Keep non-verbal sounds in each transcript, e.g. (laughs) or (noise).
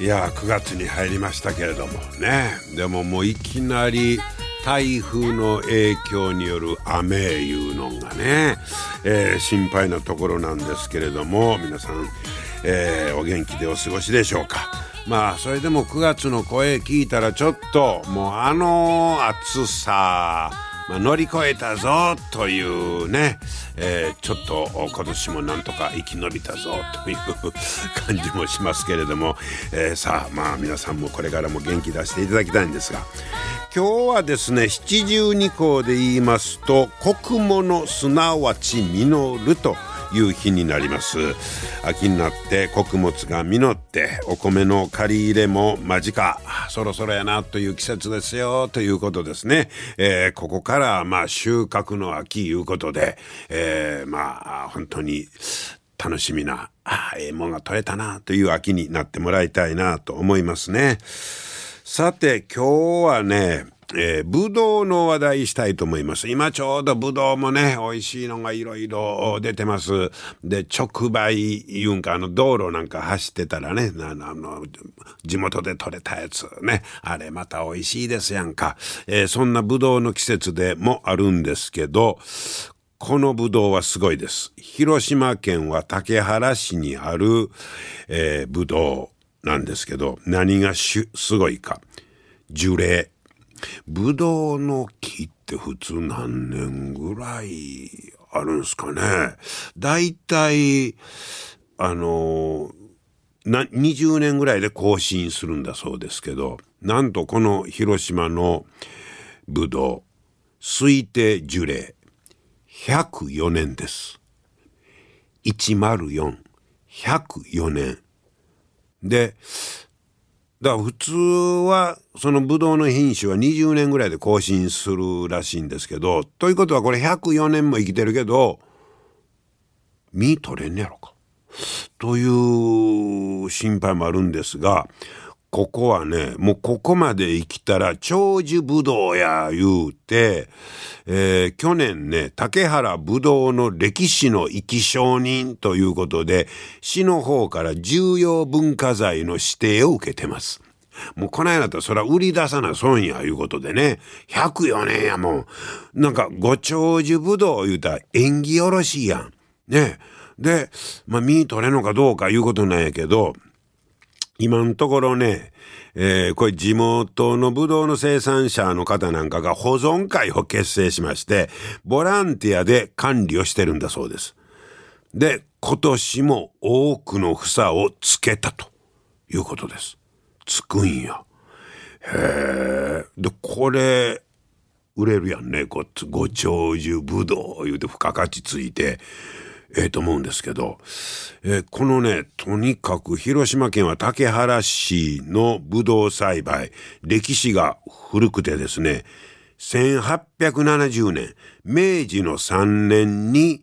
いや9月に入りましたけれどもね。でももういきなり台風の影響による雨いうのがね、えー、心配なところなんですけれども皆さん、えー、お元気でお過ごしでしょうか。まあそれでも9月の声聞いたらちょっともうあの暑さ。まあ、乗り越えたぞというね、えー、ちょっと今年もなんとか生き延びたぞという感じもしますけれども、えー、さあまあ皆さんもこれからも元気出していただきたいんですが今日はですね七十二項で言いますと「国物すなわち実る」と。いう日になります。秋になって穀物が実ってお米の借り入れも間近。そろそろやなという季節ですよということですね、えー、ここからまあ収穫の秋いうことで、えー、まあ本当に楽しみなあええもんが取れたなという秋になってもらいたいなと思いますね。さて今日はねえー、ぶどうの話題したいと思います。今ちょうどぶどうもね、美味しいのがいろいろ出てます。で、直売言うんか、あの、道路なんか走ってたらね、あの、地元で採れたやつね、あれまた美味しいですやんか。えー、そんなぶどうの季節でもあるんですけど、このぶどうはすごいです。広島県は竹原市にある、えー、ぶどうなんですけど、何がすごいか。樹齢。ぶどうの木って普通何年ぐらいあるんですかねだいたいあのな20年ぐらいで更新するんだそうですけどなんとこの広島のぶどう推定樹齢104年です。104。104年。で、だから普通はそのブドウの品種は20年ぐらいで更新するらしいんですけどということはこれ104年も生きてるけど実取れんねやろか。という心配もあるんですがここはね、もうここまで生きたら長寿ぶどうや言うて、えー、去年ね、竹原ぶどうの歴史の生き証人ということで、市の方から重要文化財の指定を受けてます。もうこないだとそら売り出さな損やいうことでね、104年やもん。なんかご長寿ぶどう言うたら縁起よろしいやん。ね。で、まあ、身取れんのかどうかいうことなんやけど、今のところね、えー、これ地元のブドウの生産者の方なんかが保存会を結成しまして、ボランティアで管理をしてるんだそうです。で、今年も多くの房をつけたということです。つくんや。へえ。で、これ、売れるやんね。ごご長寿ぶどう言うて付加価値ついて。ええー、と思うんですけど、えー、このね、とにかく広島県は竹原市のブドウ栽培、歴史が古くてですね、1870年、明治の3年に、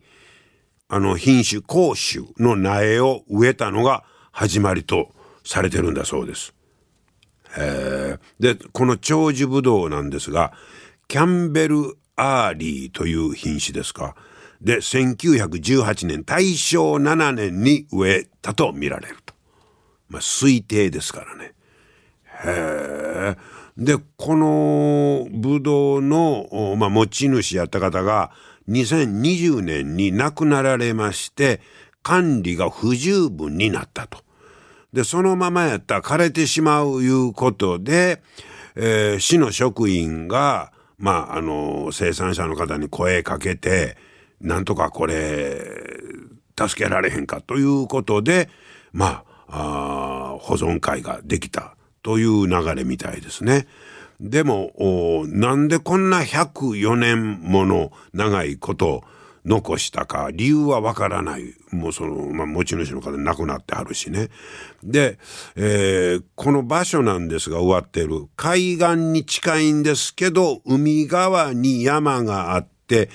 あの品種、甲種の苗を植えたのが始まりとされてるんだそうです。で、この長寿ブドウなんですが、キャンベル・アーリーという品種ですか。で、1918年、大正7年に植えたと見られると。まあ、推定ですからね。へえ。で、このブドウの、まあ、持ち主やった方が2020年に亡くなられまして、管理が不十分になったと。で、そのままやったら枯れてしまういうことで、えー、市の職員が、まあ、あの、生産者の方に声かけて、なんとかこれ助けられへんかということでまあ保存会ができたという流れみたいですね。でもなんでこんな104年もの長いこと残したか理由はわからない。もうその、まあ、持ち主の方亡くなってはるしね。で、えー、この場所なんですが終わってる。海岸に近いんですけど海側に山があって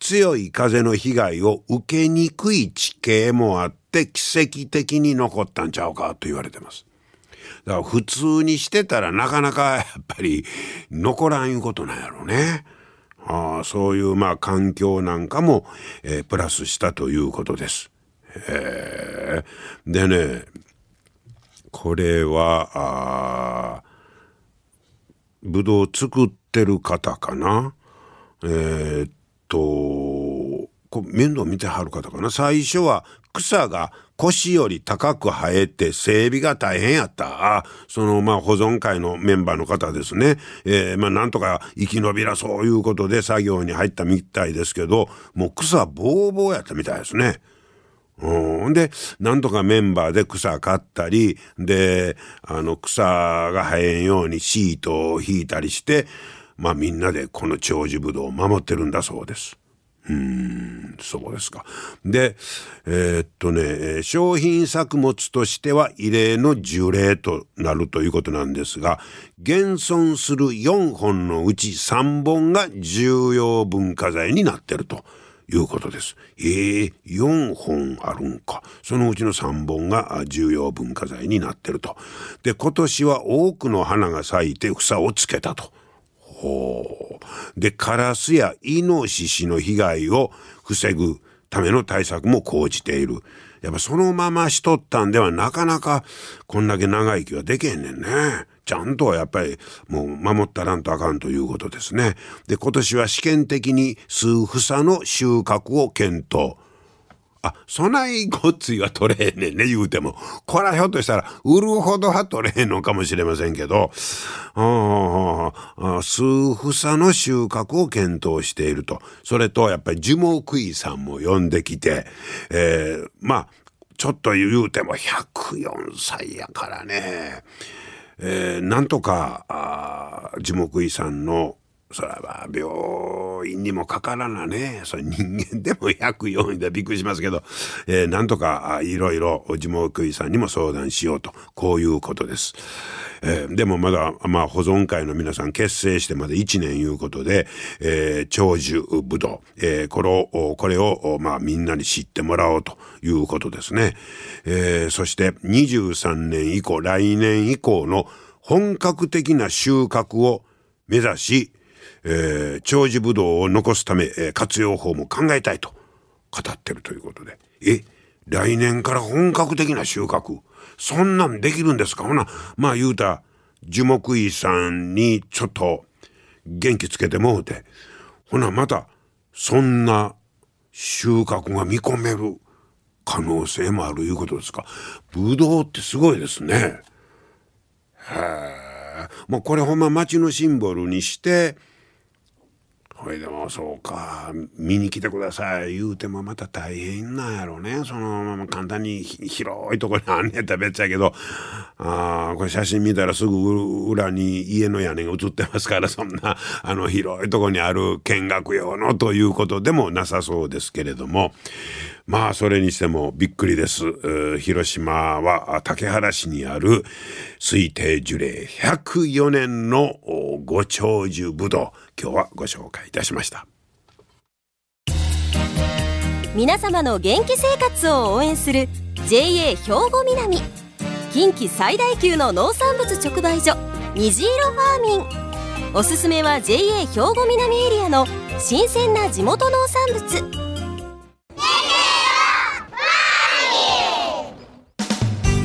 強い風の被害を受けにくい地形もあって奇跡的に残ったんちゃうかと言われてます。だから普通にしてたらなかなか (laughs) やっぱり残らんいうことなんやろうね。あそういうまあ環境なんかも、えー、プラスしたということです。えー、でねこれはあぶどう作ってる方かなえー、とこ面倒見てはる方かな最初は草が腰より高く生えて整備が大変やった。あそのまあ保存会のメンバーの方ですね。えー、まあなんとか生き延びらそういうことで作業に入ったみたいですけど、もう草ぼうぼうやったみたいですね。うん、で、なんとかメンバーで草刈ったり、で、あの草が生えんようにシートを引いたりして、まあみんなでこの長寿ぶどうを守ってるんだそうです。うん、そうですか。で、えー、っとね、商品作物としては異例の樹齢となるということなんですが、現存する4本のうち3本が重要文化財になってると。いうことです。えー、4本あるんか。そのうちの3本が重要文化財になってると。で、今年は多くの花が咲いて房をつけたと。ほう。で、カラスやイノシシの被害を防ぐための対策も講じている。やっぱそのまましとったんではなかなかこんだけ長生きはできへんねんね。ちゃんとやっぱりもう守ったらんとあかんということですね。で、今年は試験的に数房の収穫を検討。あ、そないごっついは取れへんねんね、言うても。こらひょっとしたら、売るほどは取れへんのかもしれませんけど、数房の収穫を検討していると。それと、やっぱり樹木医さんも呼んできて、えー、まあ、ちょっと言うても104歳やからね、えー、なんとか、樹木医さんのそれは病院にもかからなね。それ人間でも104位でびっくりしますけど、えー、なんとかいろいろ樹木医さんにも相談しようと、こういうことです。えー、でもまだ、まあ、保存会の皆さん結成してまで1年いうことで、えー、長寿ぶどう、えー、これを、これを、まあ、みんなに知ってもらおうということですね。えー、そして23年以降、来年以降の本格的な収穫を目指し、えー、長寿ぶどうを残すため、えー、活用法も考えたいと語ってるということで。え、来年から本格的な収穫そんなんできるんですか？ほな、まあ言うた、樹木医さんにちょっと元気つけてもうて、ほなまた、そんな収穫が見込める可能性もあるいうことですか？ぶどうってすごいですね。へえ。もうこれほんま町のシンボルにして、ほいでもそうか。見に来てください。言うてもまた大変なんやろね。そのまま簡単に広いとこにあんねんったら別やけど。あこれ写真見たらすぐ裏に家の屋根が映ってますからそんなあの広いとこにある見学用のということでもなさそうですけれども。まあそれにしてもびっくりです。広島は竹原市にある推定樹齢104年のご長寿ぶどう。今日はご紹介いたしました。皆様の元気生活を応援する JA 兵庫南。近畿最大級の農産物直売所虹色ファーミン。おすすめは JA 兵庫南エリアの新鮮な地元農産物。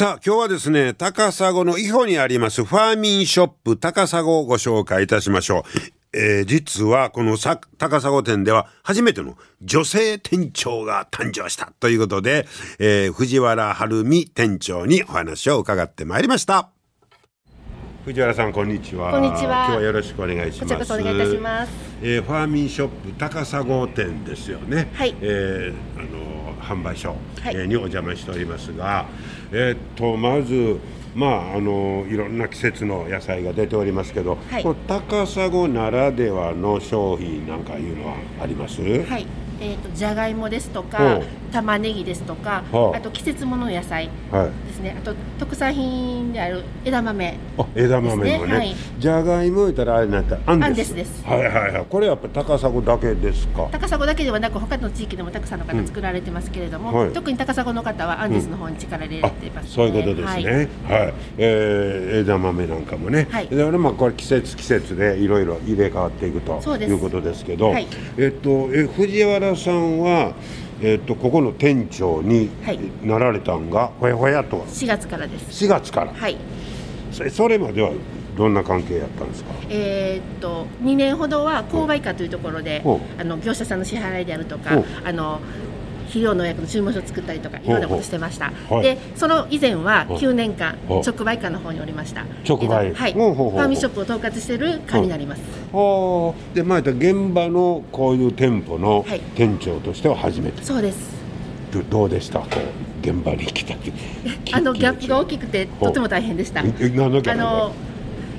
さあ今日はですね高砂の伊保にありますファーミンショップ高砂をご紹介いたしましょうえー実はこのさ高砂店では初めての女性店長が誕生したということで、えー藤原晴美店長にお話を伺ってまいりました。藤原さんこんにちは。こんにちは今日はよろしくお願いします。こちらこそお願いいたします。えーファーミンショップ高砂店ですよね。はいえーあの販売所、はい。えーにお邪魔しておりますが、えーっとまずまああのいろんな季節の野菜が出ておりますけど、はい。この高砂ならではの商品なんかいうのはあります？はい、えっ、とじゃがいもですとほかう、玉ねぎですとか、はああと季節物の野菜はい。ですね。あと特産品である枝豆。あ枝豆もね。はい。じゃがいも言ったらあれなんてアンデスアンデスです。はいはいはい。これやっぱ高砂だけですか？高砂だけではなく他の地域でもたくさんの方作られてますけれども、はい。特に高砂の方はアンデスの方に力入れあています、ね。そういうことですはい。ね。はい、えー枝豆なんかもね。はい。だからまあこれ季節季節でいろいろ入れ替わっていくということですけど、はい。えっとえ藤原さんはえっとここの店長にはいなられたんがほやほやと4月からです。4月から。はい。そそれまではどんな関係やったんですか？えーっと2年ほどは購買課というところであの業者さんの支払いであるとほかうあの肥料農薬の注文書を作ったりとかいろんなことしてました。ほうでその以前はほう9年間直売課の方におりました。直売。えーはい。ファーミンショップを統括している課になります。はあ。でまあ現場のこういう店舗のはい。店長としては初めて。そうです。どどうでした？現場に来た時。あのギャップが大ききくてとても大変でした。あの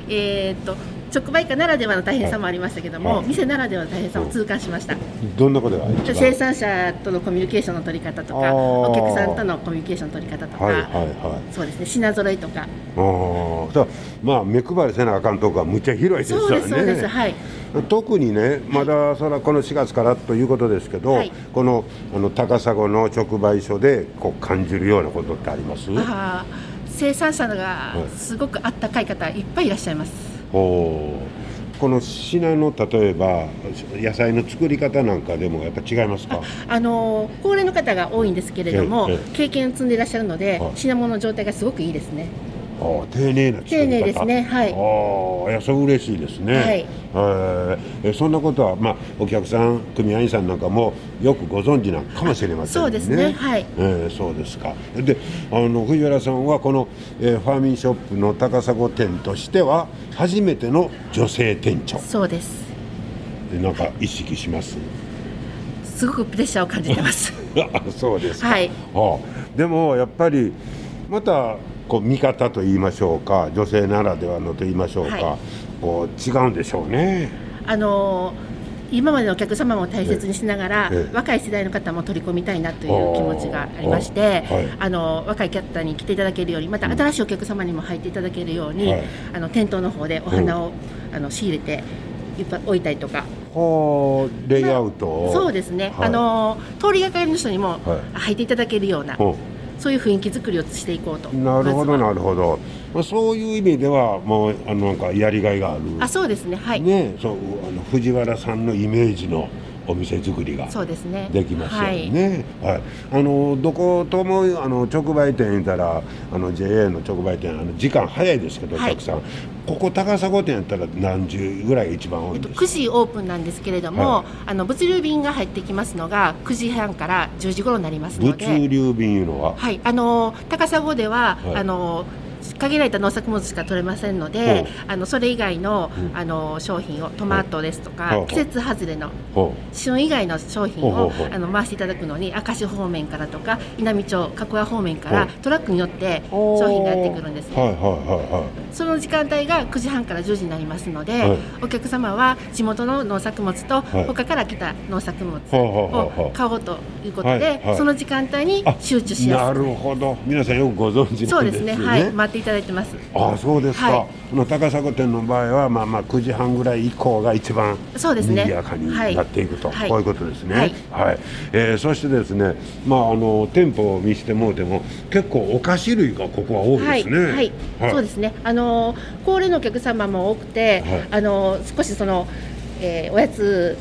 えーっと直売課ならではの大変さもありましたけども、はい。店ならではの大変さを痛感しました、どんなことが生産者とのコミュニケーションの取り方とかお客さんとのコミュニケーションの取り方とか、はいはいはい。そうですね。品揃えとか。あまあ目配りせなあかんとこはむっちゃ広いですよね。そうですそうです。はい。特にねまだそれはこの4月からということですけど、はい。このあの高砂の直売所でこう感じるようなことってあります？あー生産者がい。すごくあったかい方いっぱいいらっしゃいます。おこの品の例えば野菜の作り方なんかでもやっぱ違いますか？あのー高齢の方が多いんですけれどもええ経験を積んでいらっしゃるのではい。品物の状態がすごくいいですねああ丁寧な丁寧ですねはい。ああいやそれ嬉しいですね、はい。えそんなことは、まあ、お客さん組合員さんなんかもよくご存知なのかもしれませんね。そうですねはい。えーそうですか。であの藤原さんはこの、えーファーミンショップの高砂店としては初めての女性店長。そうです。でなんか意識します？すごくプレッシャーを感じてますあそうですか、はいあでもやっぱりまたこう見方と言いましょうか女性ならではのと言いましょうか、はい。こう違うんでしょうね。あのー今までのお客様も大切にしながら、ええ。若い世代の方も取り込みたいなという気持ちがありまして、あはい。あの若い方に来ていただけるようにまた新しいお客様にも入っていただけるように、はい。あの店頭の方でお花を、あの仕入れていっぱい置いたりとか。はあレイアウトを、そうですね、はい。あの通りがかりの人にもはい。入っていただけるような、う。んそういう雰囲気作りをしていこうと。なるほどなるほど、まあ、そういう意味ではもうあのなんかやりがいがある。あそうですね。はい、ねそうあの藤原さんのイメージのお店作りがそうですね。できますよはい。ね。はい。あのどこともあの直売店言ったらあの JA の直売店あの時間早いですけど、はい。お客さんここ高砂店やったら何時ぐらいが一番多いですか？9時オープンなんですけれども、はい。あの物流便が入ってきますのが9時半から10時頃になりますので。物流便いうのは、はい、あの高砂では、はい。あの限られた農作物しか取れませんのほでう、あのそれ以外の,、うん。あの商品をトマトですとか、はい季節外れのほ旬以外の商品をあの回していただくのに明石方面からとか稲美町加古屋方面かはいらトラックによってう。商品がやってくるんですね。はいはいはいはい。その時間帯が9時半から10時になりますので、はい。お客様は地元の農作物とはい。他から来た農作物を買おうということはいで、はい。その時間帯にあ集中しやすないるほど。皆さんよくご存知そうんですすなでね。ね。はい。待っていただいてます。ああそうですか、はい。この高砂店の場合は、まあ、まあ9時半ぐらい以降が一番そうですね。賑やかにはいなっていくと、はい。こういうことですね。はい。えーそしてですね、まあ、あの店舗を見せてもうても結構お菓子類がここは多いはい、ですね。はい、そうですね。あの高齢のお客様も多くて、はい。あの少しその、えーおやつ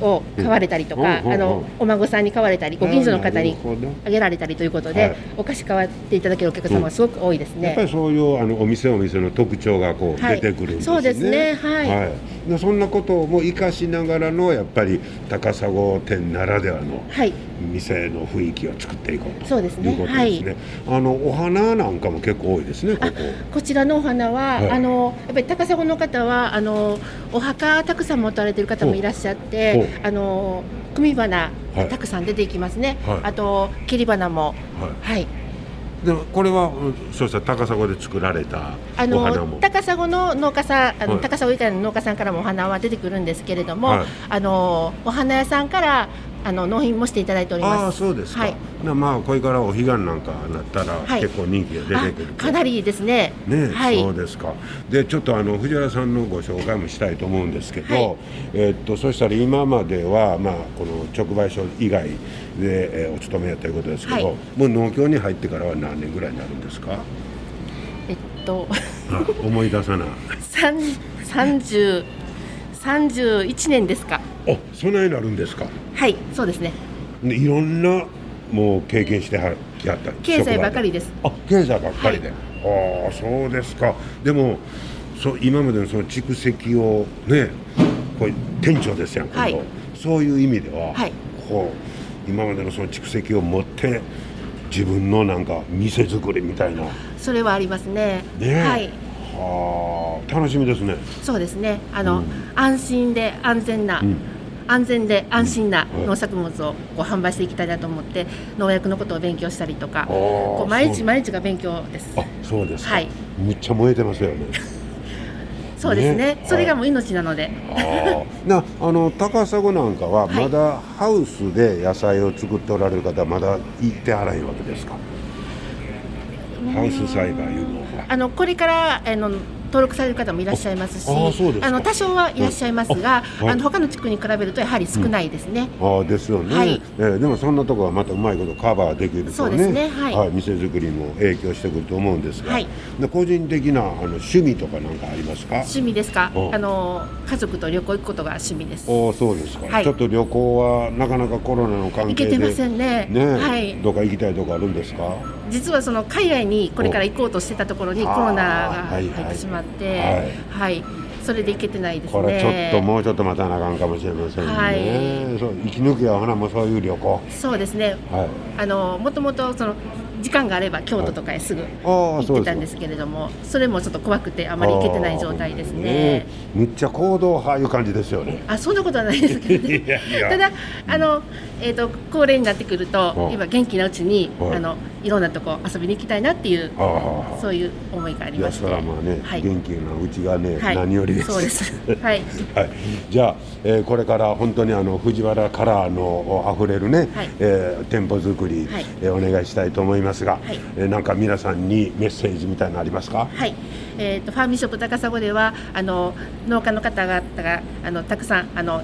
を買われたりとか、あのお孫さんに買われたり、ご近所の方にあげられたりということで、はい。お菓子買わっていただけるお客様がすごく多いですね。やっぱりそういうあのお店お店の特徴がこうはい。出てくるんですね。そうですね。はい。でそんなことも生かしながらのやっぱり高砂店ならではのはい。店の雰囲気を作っていこうとそうですね。いうことですね。あのお花なんかも結構多いですねここ。こちらのお花は、はい。あのやっぱり高砂の方はあのお墓たくさん持たれている方もいらっしゃってほあの組花はい。たくさん出ていきますね、はい。あと切り花も。はい。はいでもこれはうんそうしたら高砂で作られたあお花も。の高砂の農家さんあの、はい。高砂以外の農家さんからもお花は出てくるんですけれども、はい。あのお花屋さんからあの納品もしていただいておりああますそうですか。はい。なまあこれからお彼岸なんかなったら、はい。結構人気が出てくるあかなりですね。ね、はい。そうですか。でちょっとあの藤原さんのご紹介もしたいと思うんですけど、はい。えっとそしたら今まではまあこの直売所以外で、えーお勤めやということですけど、はいもう農協に入ってからは何年ぐらいになるんですか？えっとあ思い出さない。三三十三十一年ですかあ、そんなになるんですか？はいそうですねでいろんなもう経験してはやった。経済ばかりで。ですあ、経済ばっかりで。ああ、そうですか。でも、そう今までのその蓄積をね、これ店長ですやん。はいそういう意味では、はいこう今までのその蓄積を持って自分のなんか店作りみたいな。ねそれはありますね。え。はい。はあ、楽しみですね。そうですね。あの、うん。安心で安全な、うん。安全で安心なうん。農作物をこう販売していきたいなと思って農薬のことを勉強したりとかこう毎日毎日が勉強です。あ、そうですか。はい。むっちゃ燃えてますよね。そうですね。ね。それがもう命なので、なあの高砂なんかははい。まだハウスで野菜を作っておられる方はまだ行ってあらへんわけですか？ハウス栽培いうのは。あのこれからあの登録される方もいらっしゃいますしあの多少はいらっしゃいますが、あはい。あの他の地区に比べるとやはり少ないですね、ああですよね、はい。えーでもそんなところはまたうまいことカバーできるとねそうですね。はい。店作りも影響してくると思うんですが、はい。で個人的なあの趣味とかなんかありますか？趣味ですか？おあの家族と旅行行くことが趣味です。おそうですか、はい。ちょっと旅行はなかなかコロナの関係で行けてませんね。ねはい。どっか行きたいとこあるんですか？実はその海外にこれから行こうとしてたところにおコロナが入ってしまって、はいはい、それで行けてないですね。これちょっともうちょっと待たなあかんかもしれませんね、はい。そう生き抜きはほなもうそういう旅行。そうですね。はい。あのもともとその時間があれば京都とかへすぐ行ってたんですけれども、それもちょっと怖くてあまり行けてない状態ですね。ねむっちゃ行動派いう感じですよね。あ、そんなことはないですけどね。(laughs) いやいや。ただあのえっ、と高齢になってくるとうん今元気なうちにはい。あのいろんなとこ遊びに行きたいなっていうそういう思いがありいやそまして。れはまあね、はい。元気なうちがね、はい。何よりです。そうです。(laughs) はい。はい、じゃあ、えーこれから本当にあの藤原カラーのあふれるね、はい。えー店舗作り、はい。えーお願いしたいと思いますが、はい。えーなんか皆さんにメッセージみたいなのありますか？はい、えー、とファーミンショップ高砂ではあの農家の方々があのたくさんあの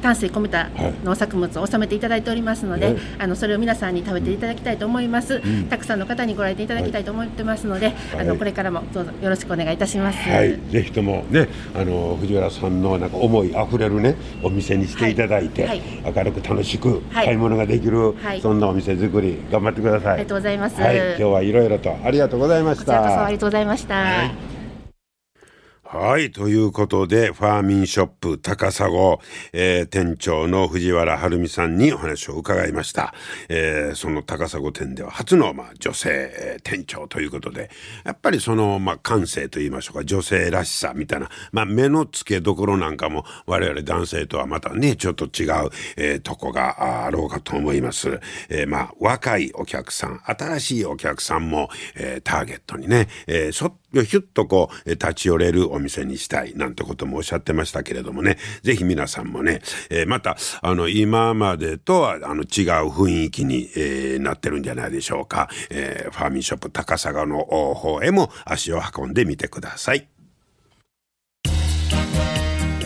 丹精込めたはい農作物を収めていただいておりますので、ねあのそれを皆さんに食べていただきたいと思います、ん。たくさんの方にご来店いただきたいと思ってますので、あはい。のこれからもどうぞよろしくお願いいたします。はい、ぜひともね、あの藤原さんのなんか思いあふれるね、お店にしていただいて、はい。明るく楽しくはい。買い物ができる、はい。そんなお店作り頑張ってください。ありがとうございます。はい、今日はいろいろとありがとうございましこちらこそたあり。がとうございました。はい。ということで、ファーミンショップ高砂、えー店長の藤原晴美さんにお話を伺いました。えーその高砂店では初の、まあ、女性えー店長ということで、やっぱりその、まあ、感性といいましょうか、女性らしさみたいな、まあ、目の付けどころなんかも我々男性とはまたね、ちょっと違う、えーとこがあろうかと思います。えーまあ、若いお客さん、新しいお客さんも、えーターゲットにね、えー、そひゅっとこう、立ち寄れるお店にしたいなんてこともおっしゃってましたけれどもね、ぜひ皆さんもね、えーまた、あの、今までとは、あの、違う雰囲気に、えーなってるんじゃないでしょうか。えーファーミンショップ高砂の方へも足を運んでみてください。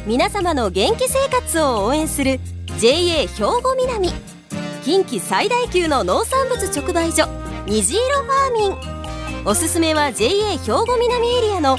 皆様の元気生活を応援する JA 兵庫南近畿最大級の農産物直売所虹色ファーミンおすすめは JA 兵庫南エリアの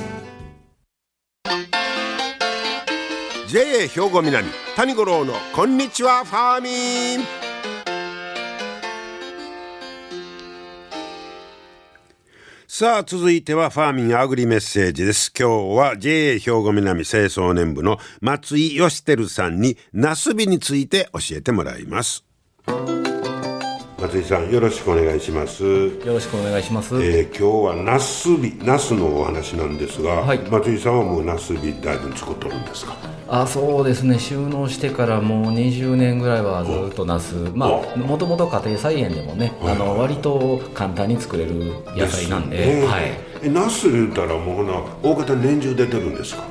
JA 兵庫南谷五郎のこんにちはファーミン。さあ続いてはファーミンアグリメッセージです。今日は JA 兵庫南清掃年部の松井義輝さんにナスビについて教えてもらいます。松井さんよろしくお願いします。よろしくお願いします。えー今日はナスビナスのお話なんですが、はい。松井さんはもうナスビだいぶ作っとるんですか？あ、そうですね。収納してからもう20年ぐらいはずっとナス、まあもともと家庭菜園でもね、あの割と簡単に作れる野菜なんで、すね。はい。えナス言うたらもうほな大方年中出てるんですか？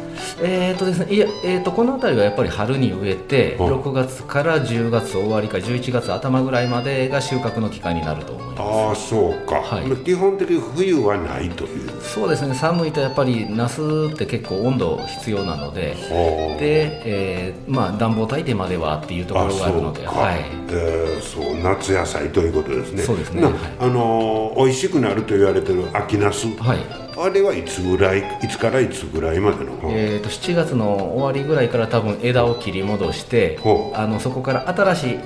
えーとですね、いや、えーとこの辺りはやっぱり春に植えて、うん。6月から10月終わりか11月頭ぐらいまでが収穫の期間になると思います。ああそうか、はい。基本的に冬はないという。そうですね。寒いとやっぱりナスって結構温度必要なので、はあ。で、えーまあ暖房炊いてまではっていうところがあるので、はい。えーそう夏野菜ということですね。なそうですね。はい。あのー美味しくなると言われてる秋ナス、はい。あれはいつぐらいいつからいつぐらいまでの、えー、と7月の終わりぐらいから多分枝を切り戻してあのそこから新しい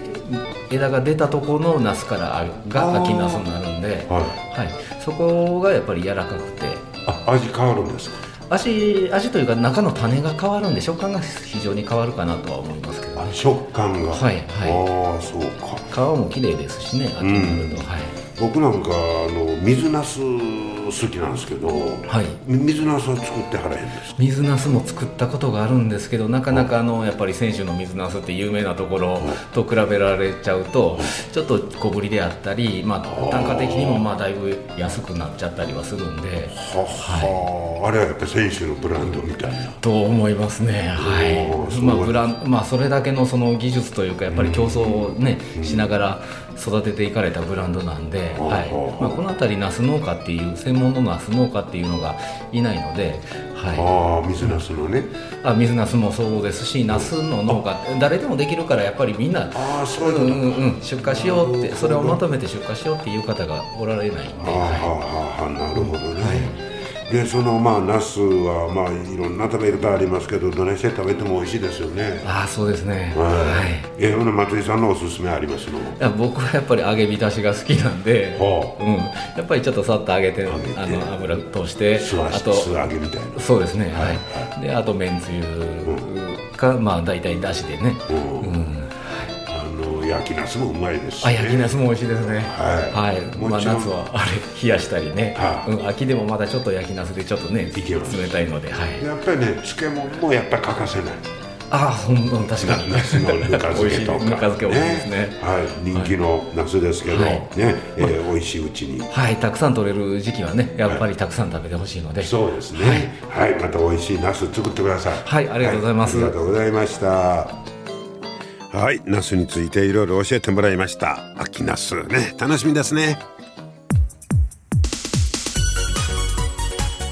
枝が出たところのナスからあが秋ナスになるんで、はい。はい、そこがやっぱり柔らかくて。あ味変わるんですか？味味というか中の種が変わるんで食感が非常に変わるかなとは思いますけど。あ食感が。はいはい。ああそうか。皮も綺麗ですしね秋になると、はい。僕なんかあの水ナス好きなんですけど、はい。み水ナスは作ってはらへんですか？水ナスも作ったことがあるんですけどなかなかあのやっぱり選手の水ナスって有名なところと比べられちゃうとちょっと小ぶりであったり、まあ、単価的にもまあだいぶ安くなっちゃったりはするんで。はは、あれはやっぱり選手のブランドみたいな。と思いますね。はい。まあブランまあそれだけのその技術というかやっぱり競争をねしながら育てていかれたブランドなんで、うんはい。うんまあ、この辺りナス農家っていう専門のナス農家っていうのがいないので、はい、ああ水ナスのね。あ水ナスもそうですしナスの農家誰でもできるからやっぱりみんなああそういううんうんうん出荷しようってそれをまとめて出荷しようっていう方がおられないんで、はあはあはあなるほどね、でそのまあナスはまあいろんな食べ方ありますけどどないして食べても美味しいですよね。ああそうですね。ははい。いえほな松井さんのおすすめありますの？いや僕はやっぱり揚げ浸しが好きなんで、はう。ん、やっぱりちょっとさっと揚げてあの油通してあと素揚げみたいな。そうですねはい、であとめんつゆか、まあ大体だしでね、うん。うん、あの焼きナスもうまいですし、あね、焼きナスも美味しいですね。はい。はい、まあ、夏はあれ冷やしたりね、はい。うん、秋でもまだちょっと焼きナスでちょっとね冷たいのではい。やっぱりね漬物もやっぱり欠かせない。ああほんと確かに。ナスのぬか漬けとか (laughs) ぬか漬け美味しいですね。はい、人気のナスですけど、はい。ね、えー美味しいうちに。はい。たくさん取れる時期はねやっぱりたくさん食べてほしいので、そうですね。はい、また美味しいナス作ってください。はい。ありがとうございます。はありがとうございましたはいナスについていろいろ教えてもらいました。秋ナス。ね楽しみですね。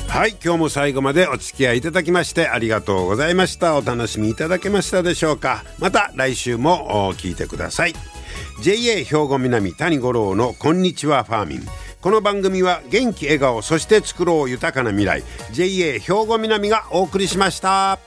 はい今日も最後までお付き合いいただきましてありがとうございました。お楽しみいただけましたでしょうか。また来週もお聞いてください。JA 兵庫南谷五郎のこんにちはファーミン。この番組は元気笑顔そして作ろう豊かな未来。JA 兵庫南がお送りしました。